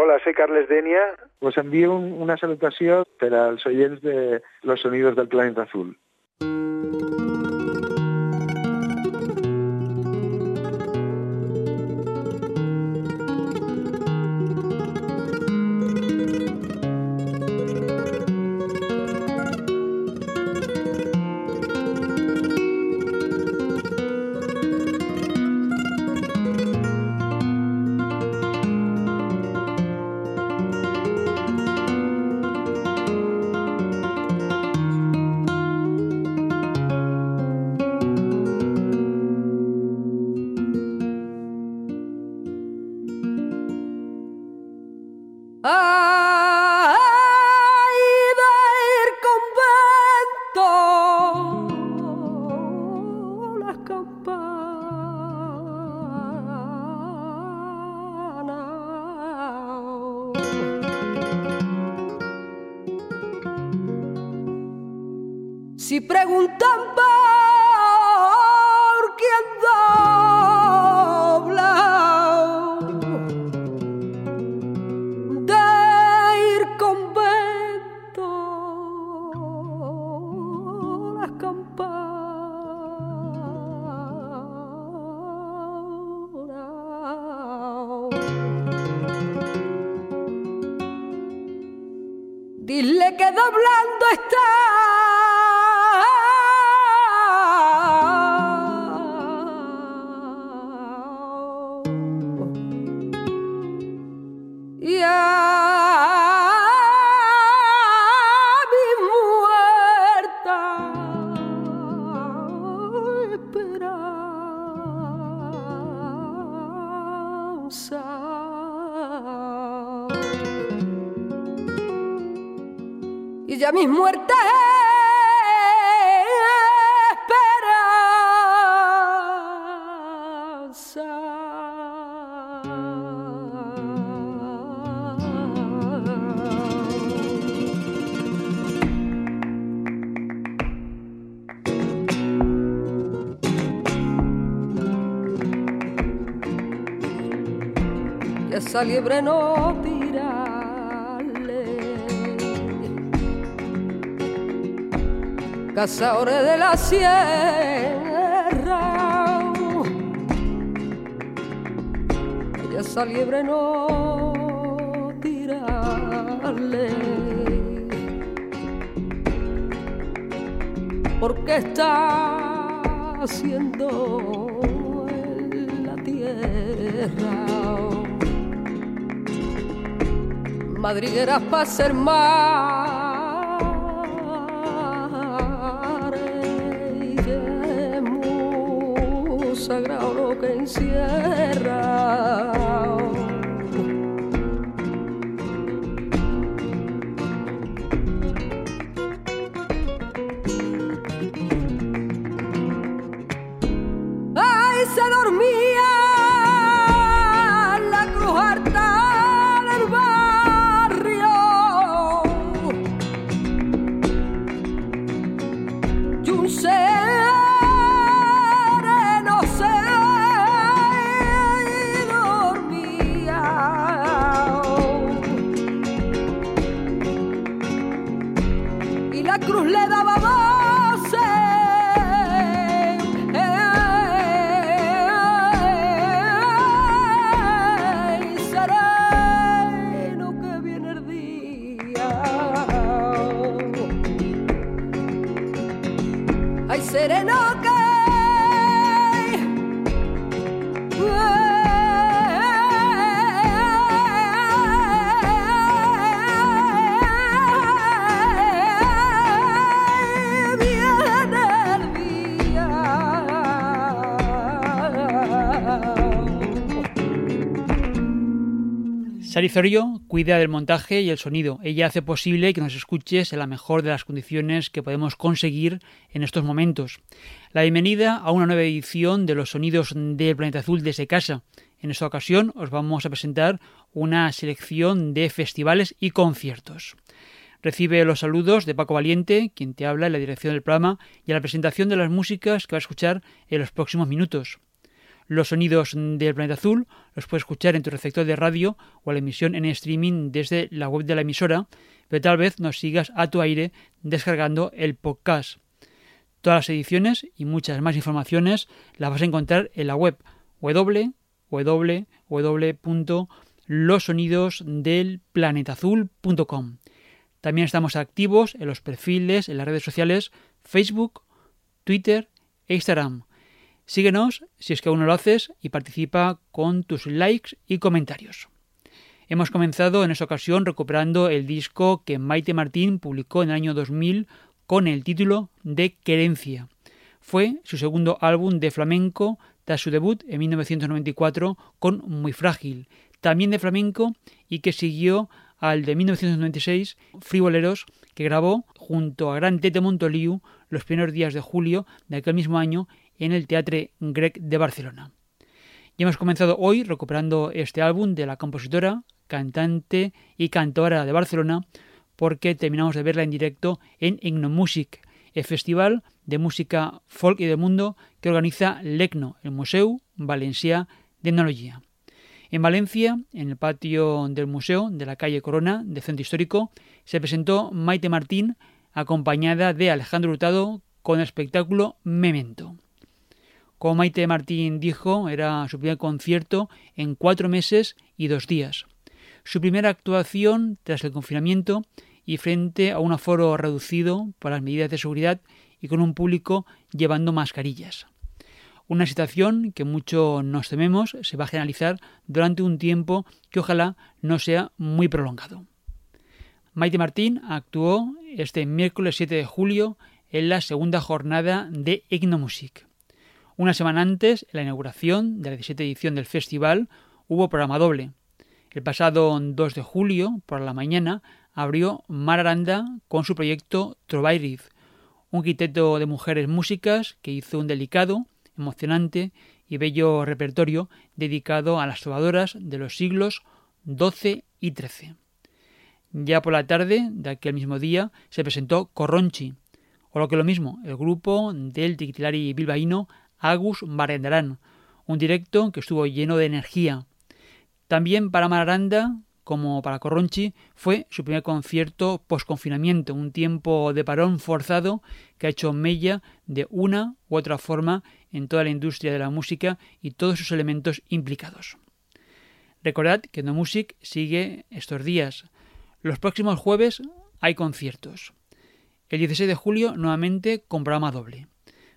Hola, soy Carles Denia. Os envío un, una salutació per als oients de Los Sonidos del Planeta Azul. Si Y ya mis muertes esa liebre no tirarle cazadores de la sierra. Y esa liebre no tirarle. Porque está haciendo en la tierra madrigueras para ser mar y es muy sagrado lo que encierra. Marizorio cuida del montaje y el sonido. Ella hace posible que nos escuches en la mejor de las condiciones que podemos conseguir en estos momentos. La bienvenida a una nueva edición de los sonidos del planeta azul desde casa. En esta ocasión os vamos a presentar una selección de festivales y conciertos. Recibe los saludos de Paco Valiente, quien te habla en la dirección del programa y a la presentación de las músicas que va a escuchar en los próximos minutos. Los sonidos del planeta azul los puedes escuchar en tu receptor de radio o la emisión en streaming desde la web de la emisora, pero tal vez nos sigas a tu aire descargando el podcast. Todas las ediciones y muchas más informaciones las vas a encontrar en la web www.losonidosdelplanetazul.com. También estamos activos en los perfiles en las redes sociales Facebook, Twitter e Instagram. Síguenos si es que aún no lo haces y participa con tus likes y comentarios. Hemos comenzado en esta ocasión recuperando el disco que Maite Martín publicó en el año 2000 con el título de Querencia. Fue su segundo álbum de flamenco tras su debut en 1994 con Muy Frágil, también de flamenco y que siguió al de 1996 Frivoleros que grabó junto a Gran Tete Montoliu los primeros días de julio de aquel mismo año en el Teatre Grec de Barcelona. Y hemos comenzado hoy recuperando este álbum de la compositora, cantante y cantora de Barcelona porque terminamos de verla en directo en Ignomusic, el festival de música folk y de mundo que organiza LECNO, el Museo Valencià d'Etnologia. En Valencia, en el patio del museo de la calle Corona del Centro Histórico, se presentó Maite Martín acompañada de Alejandro Hurtado con el espectáculo Memento. Como Maite Martín dijo, era su primer concierto en cuatro meses y dos días. Su primera actuación tras el confinamiento y frente a un aforo reducido por las medidas de seguridad y con un público llevando mascarillas. Una situación que mucho nos tememos se va a generalizar durante un tiempo que ojalá no sea muy prolongado. Maite Martín actuó este miércoles 7 de julio en la segunda jornada de Ignomusic. Una semana antes, en la inauguración de la 17 edición del festival, hubo programa doble. El pasado 2 de julio, por la mañana, abrió Mar Aranda con su proyecto Trovairiz, un quinteto de mujeres músicas que hizo un delicado, emocionante y bello repertorio dedicado a las trovadoras de los siglos XII y XIII. Ya por la tarde de aquel mismo día se presentó Corronchi, o lo que lo mismo, el grupo del tiquitilari bilbaíno Agus Barendarán, un directo que estuvo lleno de energía. También para Mararanda, como para Corronchi, fue su primer concierto post-confinamiento, un tiempo de parón forzado que ha hecho mella de una u otra forma en toda la industria de la música y todos sus elementos implicados. Recordad que No Music sigue estos días. Los próximos jueves hay conciertos. El 16 de julio nuevamente con programa doble.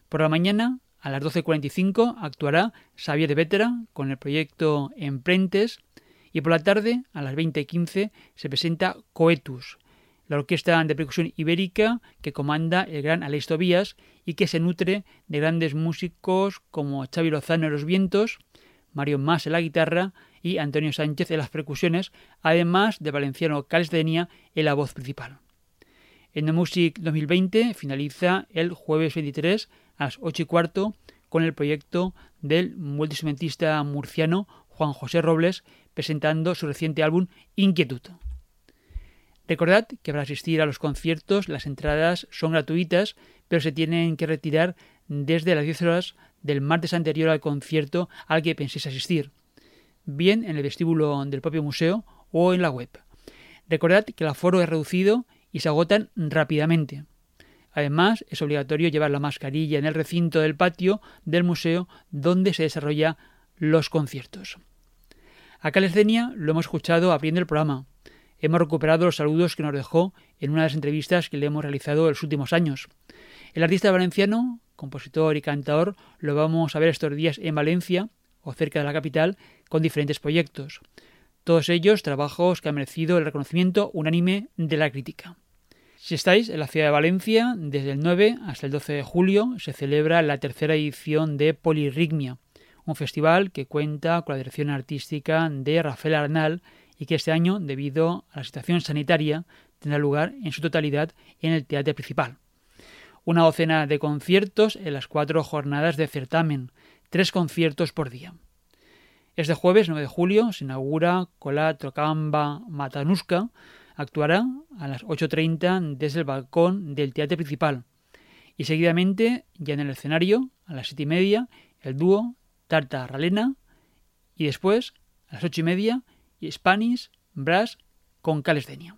Por la mañana a las 12.45 actuará Xavier de Vétera con el proyecto Emprentes y por la tarde, a las 20.15, se presenta Coetus, la orquesta de percusión ibérica que comanda el gran Aleix Tobías y que se nutre de grandes músicos como Xavi Lozano en los vientos, Mario Mas en la guitarra y Antonio Sánchez en las percusiones, además de Valenciano Calesdenia en la voz principal. En The Music 2020 finaliza el jueves 23 a las 8 y cuarto con el proyecto del multiinstrumentista murciano Juan José Robles presentando su reciente álbum Inquietud. Recordad que para asistir a los conciertos las entradas son gratuitas, pero se tienen que retirar desde las 10 horas del martes anterior al concierto al que penséis asistir, bien en el vestíbulo del propio museo o en la web. Recordad que el aforo es reducido y se agotan rápidamente. Además, es obligatorio llevar la mascarilla en el recinto del patio del museo donde se desarrollan los conciertos. A Calescenia lo hemos escuchado abriendo el programa. Hemos recuperado los saludos que nos dejó en una de las entrevistas que le hemos realizado en los últimos años. El artista valenciano, compositor y cantador, lo vamos a ver estos días en Valencia o cerca de la capital con diferentes proyectos. Todos ellos trabajos que han merecido el reconocimiento unánime de la crítica. Si estáis en la ciudad de Valencia, desde el 9 hasta el 12 de julio se celebra la tercera edición de Polirritmia, un festival que cuenta con la dirección artística de Rafael Arnal y que este año, debido a la situación sanitaria, tendrá lugar en su totalidad en el teatro principal. Una docena de conciertos en las cuatro jornadas de certamen, tres conciertos por día. Este jueves 9 de julio se inaugura con la Trocamba Matanuska. Actuará a las 8.30 desde el balcón del teatro principal. Y seguidamente, ya en el escenario, a las siete y media, el dúo Tarta Ralena. Y después, a las ocho y media, Spanish Brass con Calesdenia.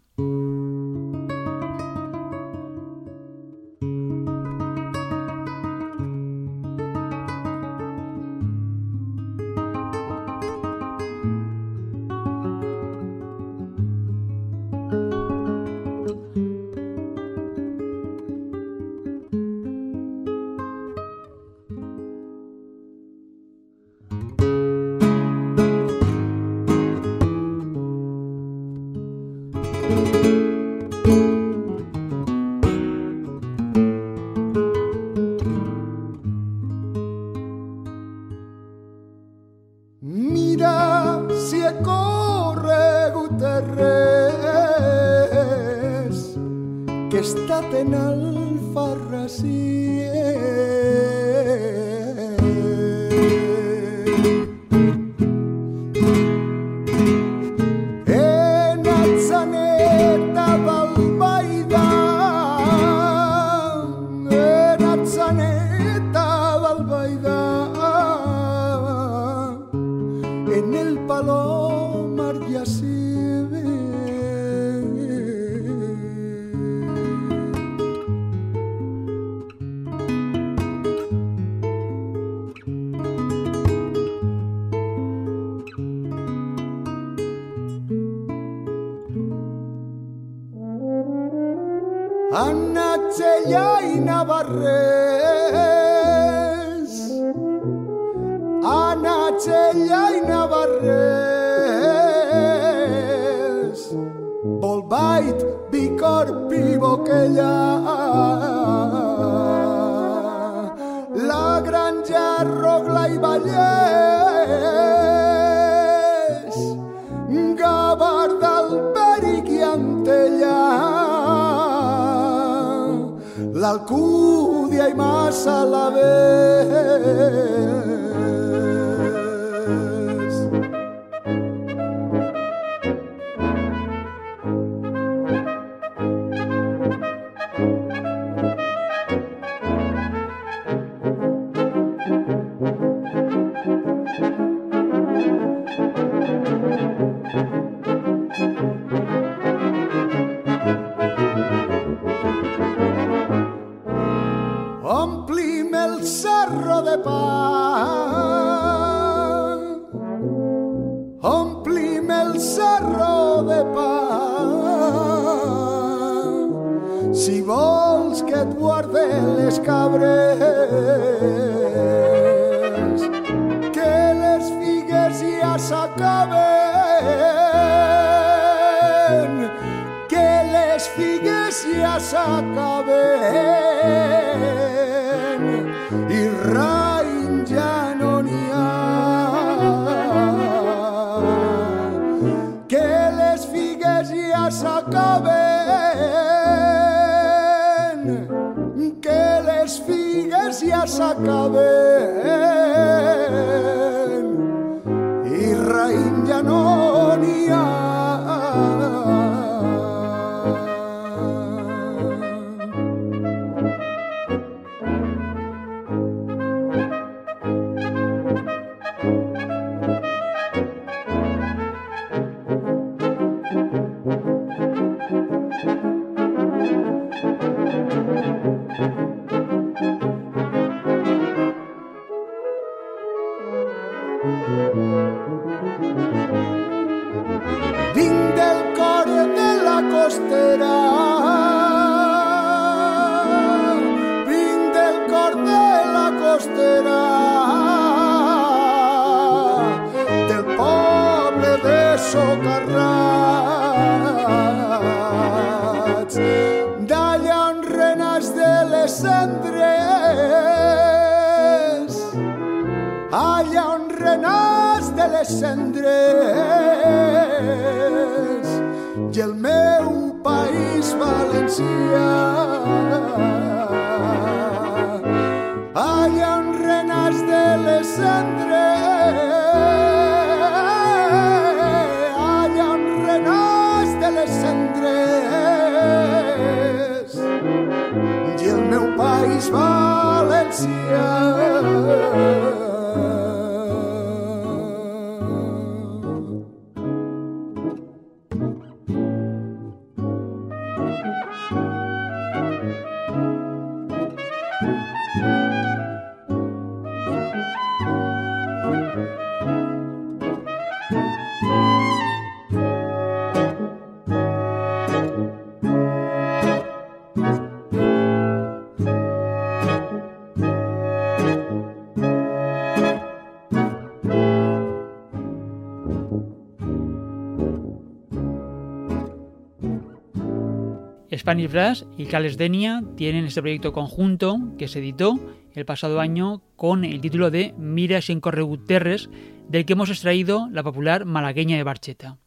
Anna Txella i Navarrés. Anna Txella i Navarrés. Bolbait, Bicorp i Boquella. La granja, Rogla i ballet vez. les cabres que les figues ja s'acaben que les figues ja s'acaben. Vinc del cor de la costera. Cendres i el meu país valencià. Allà on renas de les cendres, allà on renas de les cendres, i el meu país valencià. Spanish Brass y Cales Denia tienen este proyecto conjunto que se editó el pasado año con el título de Mira sin corregut terres, del que hemos extraído la popular malagueña de Barcheta.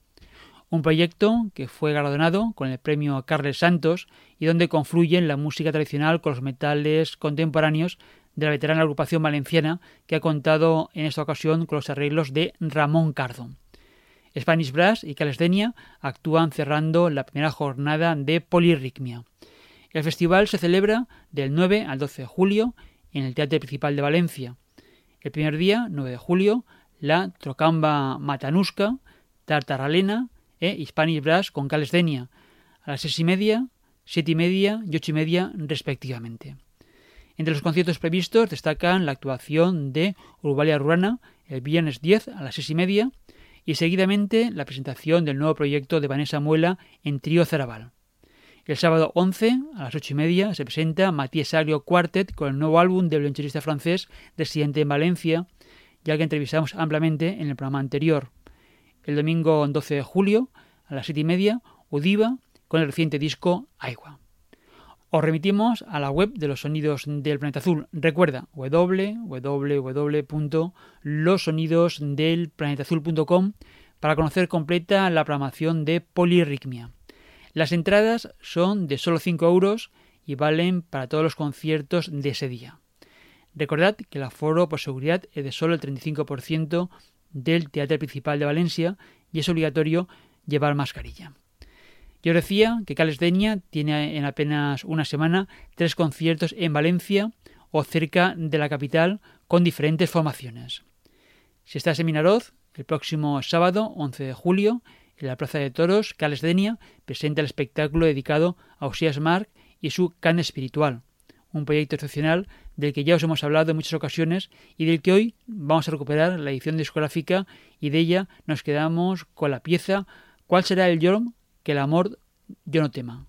Un proyecto que fue galardonado con el premio Carles Santos y donde confluyen la música tradicional con los metales contemporáneos de la veterana agrupación valenciana que ha contado en esta ocasión con los arreglos de Ramón Cardo. Spanish Brass y Calesdenia actúan cerrando la primera jornada de Polirritmia. El festival se celebra del 9 al 12 de julio en el Teatro Principal de Valencia. El primer día, 9 de julio, la Trocamba Matanusca, Tartaralena e Spanish Brass con Calesdenia, a las seis y media, siete y media y ocho y media respectivamente. Entre los conciertos previstos destacan la actuación de Urbalia Rurana el viernes 10 a las seis y media y seguidamente la presentación del nuevo proyecto de Vanessa Muela en Trío Zaraval. El sábado 11 a las ocho y media se presenta Matías Aglio Quartet con el nuevo álbum del violonchelista francés residente en Valencia, ya que entrevistamos ampliamente en el programa anterior. El domingo 12 de julio a las siete y media Udiva con el reciente disco Agua. Os remitimos a la web de los sonidos del planeta azul. Recuerda www.losonidosdelplanetazul.com para conocer completa la programación de Polirritmia. Las entradas son de solo 5 euros y valen para todos los conciertos de ese día. Recordad que el aforo por seguridad es de solo el 35% del Teatro Principal de Valencia y es obligatorio llevar mascarilla. Yo decía que Cales Deña tiene en apenas una semana tres conciertos en Valencia o cerca de la capital con diferentes formaciones. Si estás en Minaroz, el próximo sábado 11 de julio, en la Plaza de Toros, Cales Denia presenta el espectáculo dedicado a Osías Mark y su can espiritual, un proyecto excepcional del que ya os hemos hablado en muchas ocasiones y del que hoy vamos a recuperar la edición discográfica y de ella nos quedamos con la pieza ¿Cuál será el Yorm que el amor yo no tema.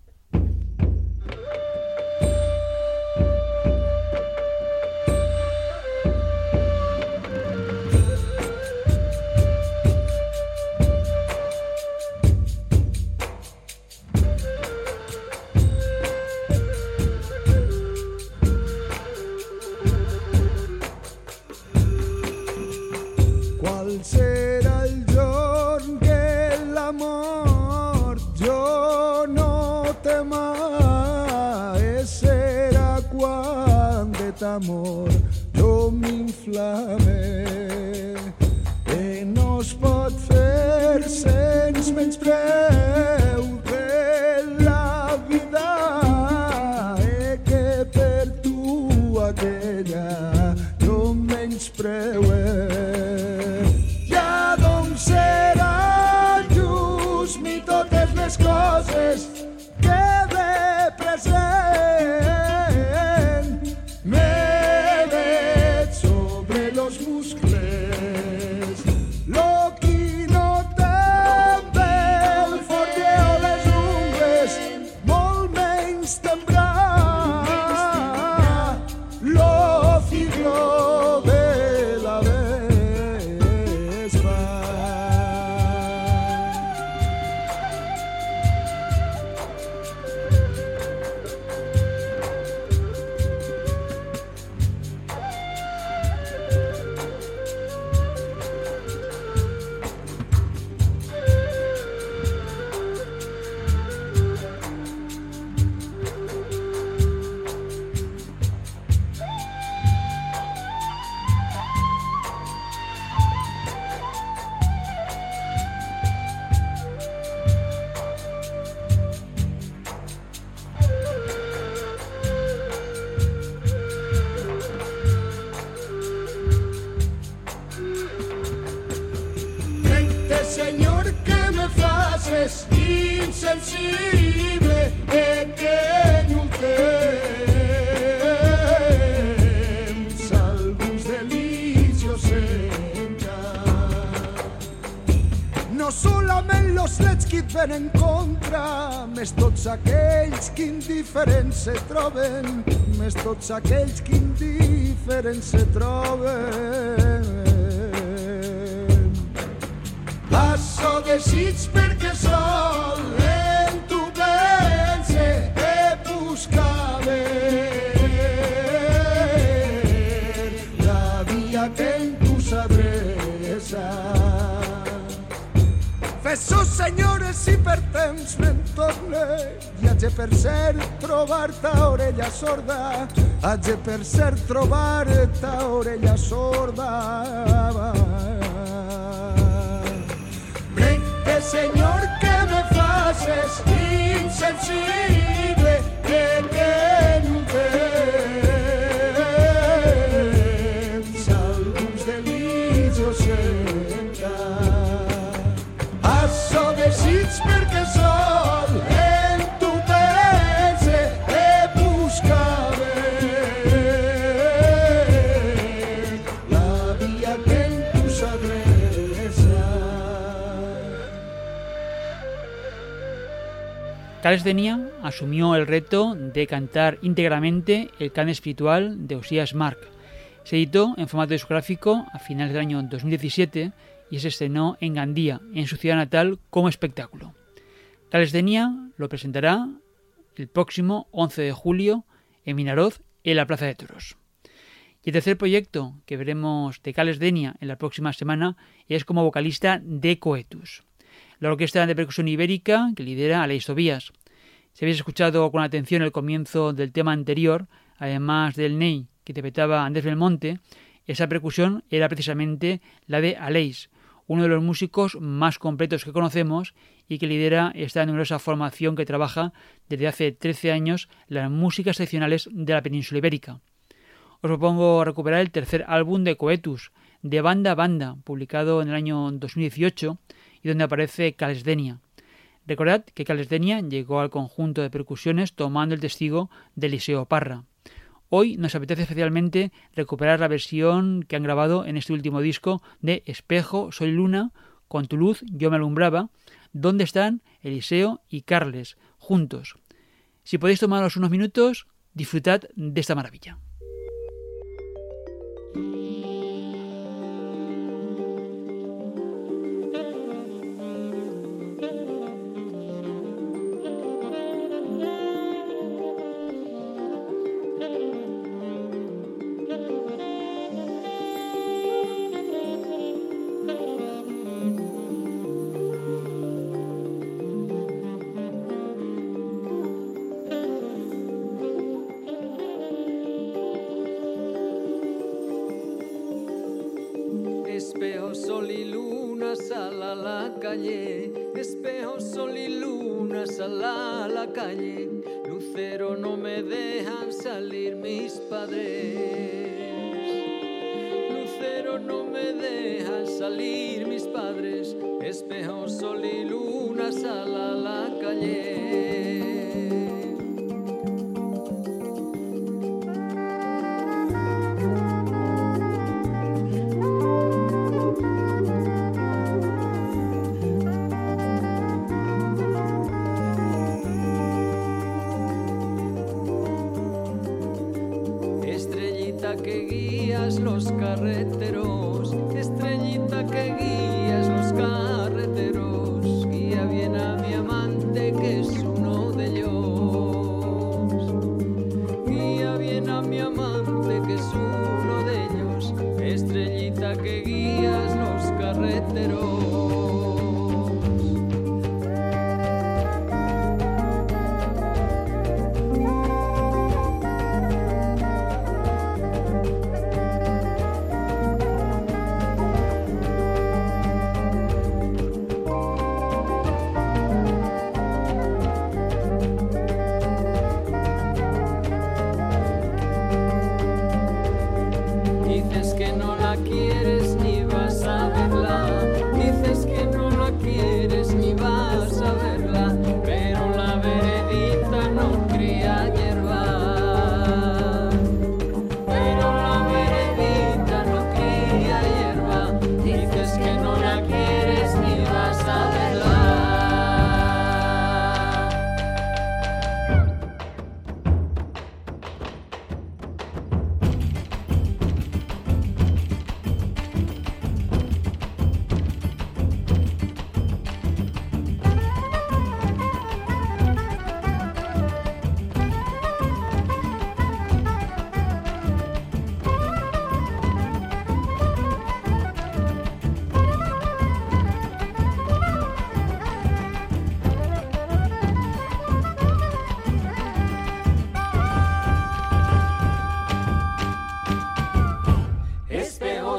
D'amor jo m'inflame e no es pot fer sense menyspreu faces insensible non temps alguns delicios No solament los lets que et ven en contra, més tots aquells que indiferents se troben, més tots aquells que indiferents se troben. Passo desig perquè haig de per ser trobar-te orella sorda haig de per ser trobar-te orella sorda. Brete, Señor, que me faces insensible, que Carles Denia asumió el reto de cantar íntegramente el can espiritual de Osías Mark. Se editó en formato discográfico a finales del año 2017 y se estrenó en Gandía, en su ciudad natal, como espectáculo. Carles Denia lo presentará el próximo 11 de julio en Minaroz, en la Plaza de Toros. Y el tercer proyecto que veremos de Carles Denia en la próxima semana es como vocalista de Coetus la orquesta de percusión ibérica que lidera Aleix Tobías. Si habéis escuchado con atención el comienzo del tema anterior, además del ney que interpretaba Andrés Belmonte, esa percusión era precisamente la de Aleix, uno de los músicos más completos que conocemos y que lidera esta numerosa formación que trabaja desde hace 13 años las músicas seccionales de la península ibérica. Os propongo recuperar el tercer álbum de Coetus, de Banda a Banda, publicado en el año 2018 y donde aparece Calesdenia. Recordad que Calesdenia llegó al conjunto de percusiones tomando el testigo de Eliseo Parra. Hoy nos apetece especialmente recuperar la versión que han grabado en este último disco de Espejo, Soy Luna, con tu luz yo me alumbraba, donde están Eliseo y Carles juntos. Si podéis tomaros unos minutos, disfrutad de esta maravilla. Espejo, sol y luna, sal a la calle. Lucero, no me dejan salir mis padres. Lucero, no me dejan salir mis padres. Espejo, sol y luna, sal a la calle.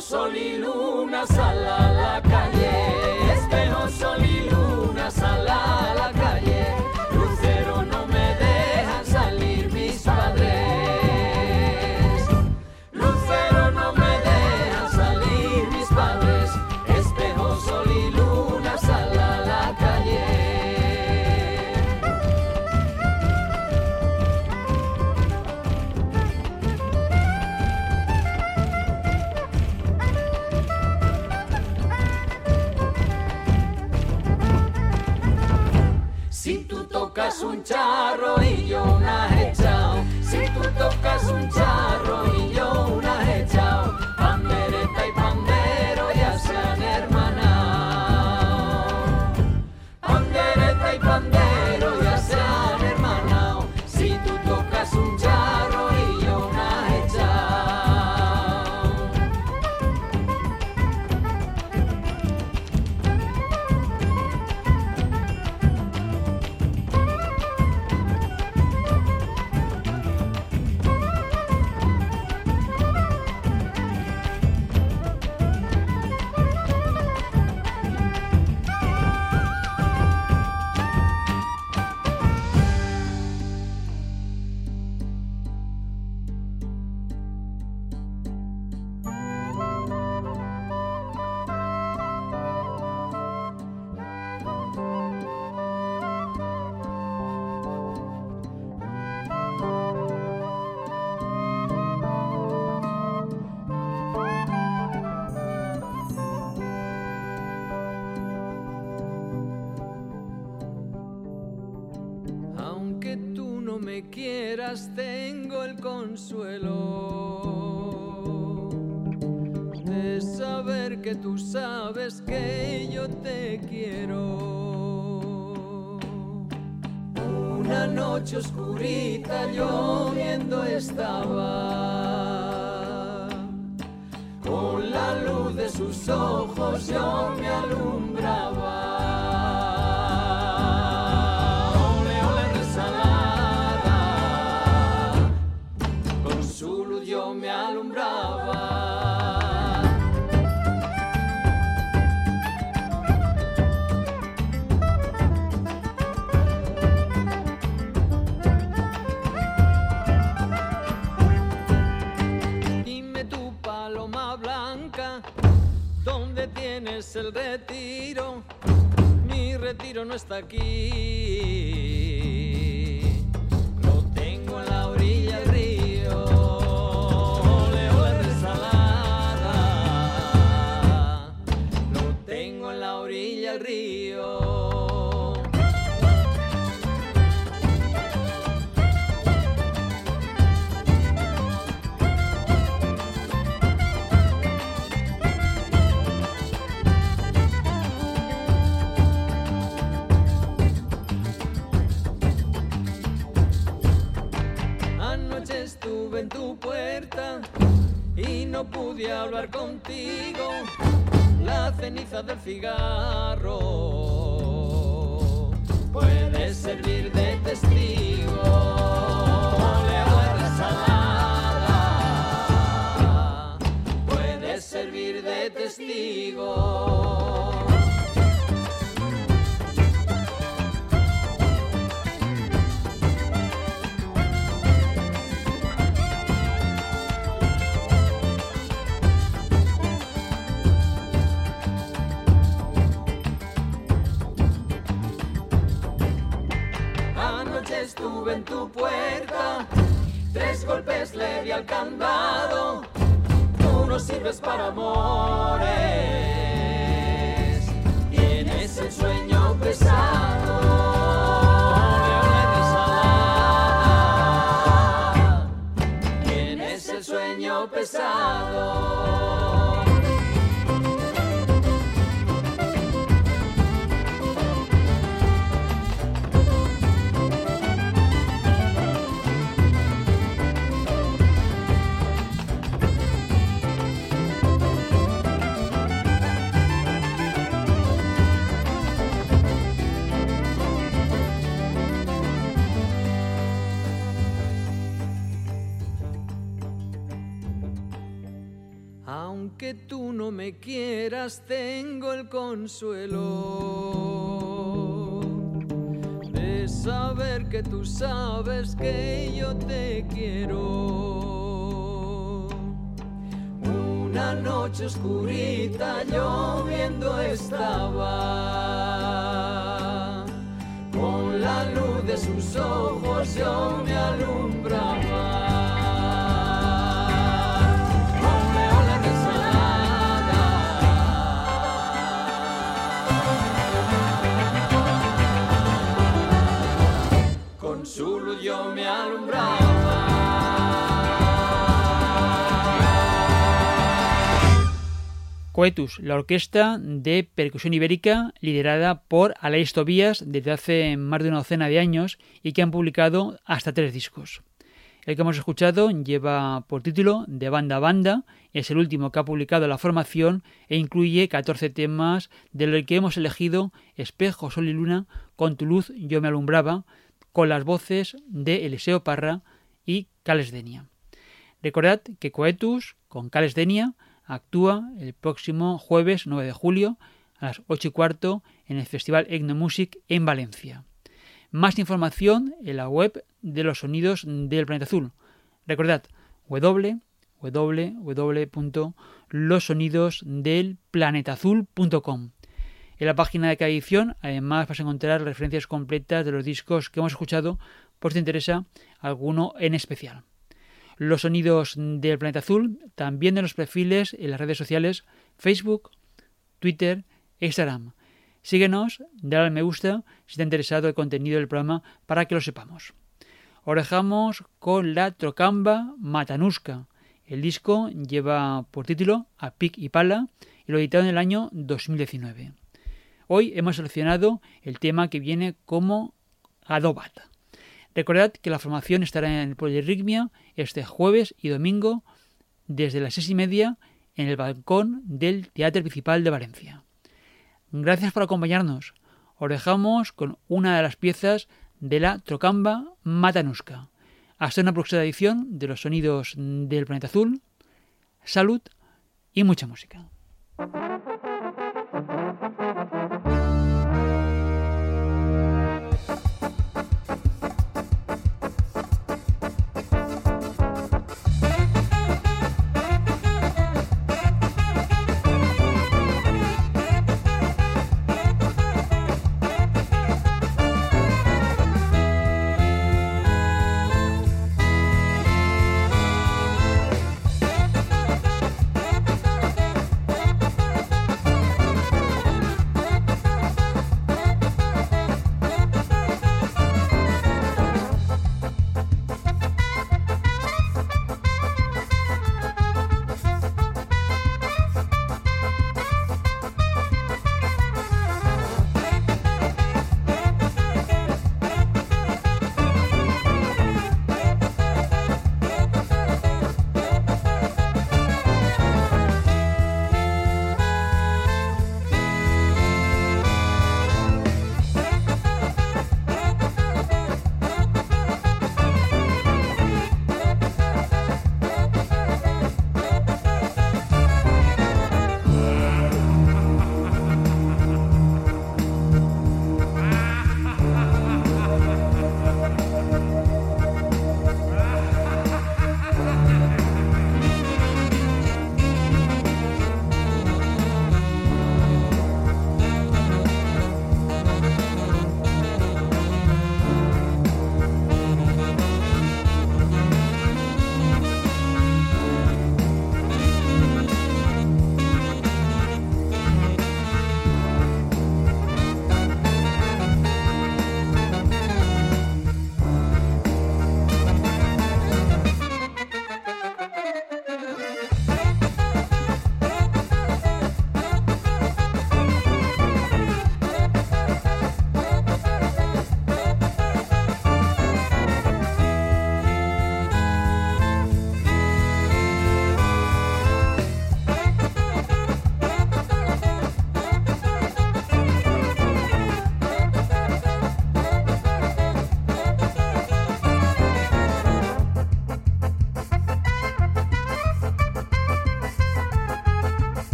Sol y luna, sal a la calle. Espejo, sol y luna, sal a la calle. charro y yo una he echado. Si tú tocas un charro hasta aquí. aunque tú no me quieras, tengo el consuelo de saber que tú sabes que yo te quiero. Una noche oscurita lloviendo estaba, con la luz de sus ojos yo me alumbraba. Coetus, la orquesta de percusión ibérica liderada por Aleix Tobías desde hace más de una docena de años y que han publicado hasta tres discos. El que hemos escuchado lleva por título De Banda a Banda, es el último que ha publicado la formación e incluye 14 temas, de los que hemos elegido Espejo, Sol y Luna, Con tu luz yo me alumbraba, con las voces de Eliseo Parra y Cales Denia. Recordad que Coetus, con Cales Denia, actúa el próximo jueves 9 de julio a las 8 y cuarto en el Festival Etnomusic en Valencia. Más información en la web de los sonidos del planeta azul. Recordad www.losonidosdelplanetazul.com. En la página de cada edición, además, vas a encontrar referencias completas de los discos que hemos escuchado por si te interesa alguno en especial. Los sonidos del planeta azul, también de los perfiles en las redes sociales Facebook, Twitter e Instagram. Síguenos, dale al me gusta si te ha interesado el contenido del programa para que lo sepamos. Orejamos con la Trocamba Matanuska. El disco lleva por título A Pic y Pala y lo editaron en el año 2019. Hoy hemos seleccionado el tema que viene como Adobat. Recordad que la formación estará en el Polirritmia este jueves y domingo desde las seis y media en el balcón del Teatro Principal de Valencia. Gracias por acompañarnos. Os dejamos con una de las piezas de la Trocamba Matanuska. Hasta una próxima edición de los sonidos del planeta azul. Salud y mucha música.